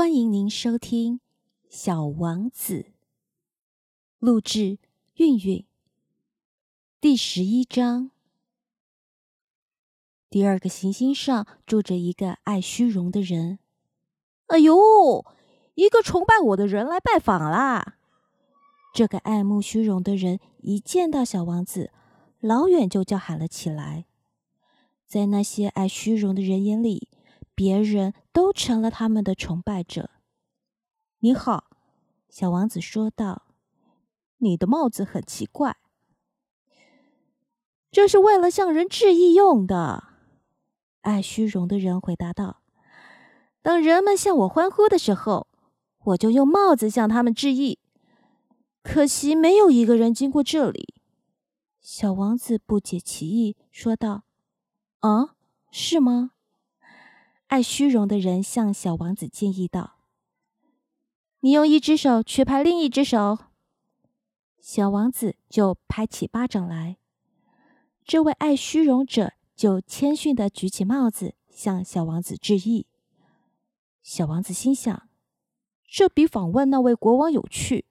欢迎您收听《小王子》录制，韵韵第十一章。第二个行星上住着一个爱虚荣的人。哎呦，一个崇拜我的人来拜访啦！这个爱慕虚荣的人一见到小王子，老远就叫喊了起来。在那些爱虚荣的人眼里，别人都成了他们的崇拜者。你好，小王子说道：“你的帽子很奇怪，这是为了向人致意用的。”爱虚荣的人回答道：“当人们向我欢呼的时候，我就用帽子向他们致意。可惜没有一个人经过这里。”小王子不解其意，说道：“啊，是吗？”爱虚荣的人向小王子建议道：“你用一只手去拍另一只手。”小王子就拍起巴掌来。这位爱虚荣者就谦逊的举起帽子向小王子致意。小王子心想：“这比访问那位国王有趣。”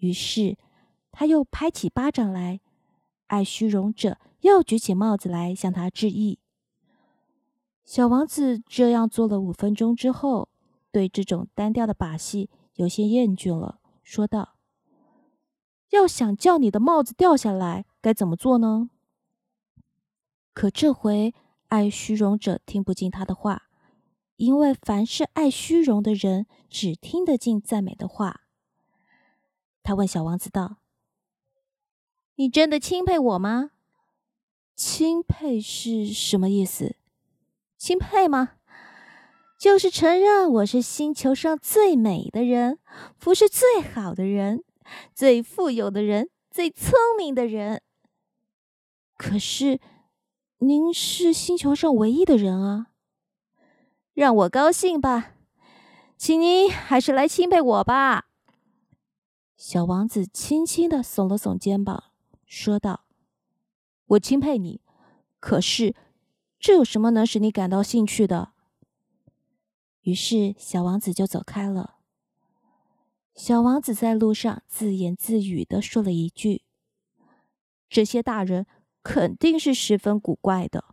于是他又拍起巴掌来。爱虚荣者又举起帽子来向他致意。小王子这样做了五分钟之后，对这种单调的把戏有些厌倦了，说道：“要想叫你的帽子掉下来，该怎么做呢？”可这回爱虚荣者听不进他的话，因为凡是爱虚荣的人只听得进赞美的话。他问小王子道：“你真的钦佩我吗？”“钦佩是什么意思？”钦佩吗？就是承认我是星球上最美的人，服饰最好的人，最富有的人，最聪明的人。可是，您是星球上唯一的人啊！让我高兴吧，请您还是来钦佩我吧。小王子轻轻的耸了耸肩膀，说道：“我钦佩你，可是……”这有什么能使你感到兴趣的？于是小王子就走开了。小王子在路上自言自语的说了一句：“这些大人肯定是十分古怪的。”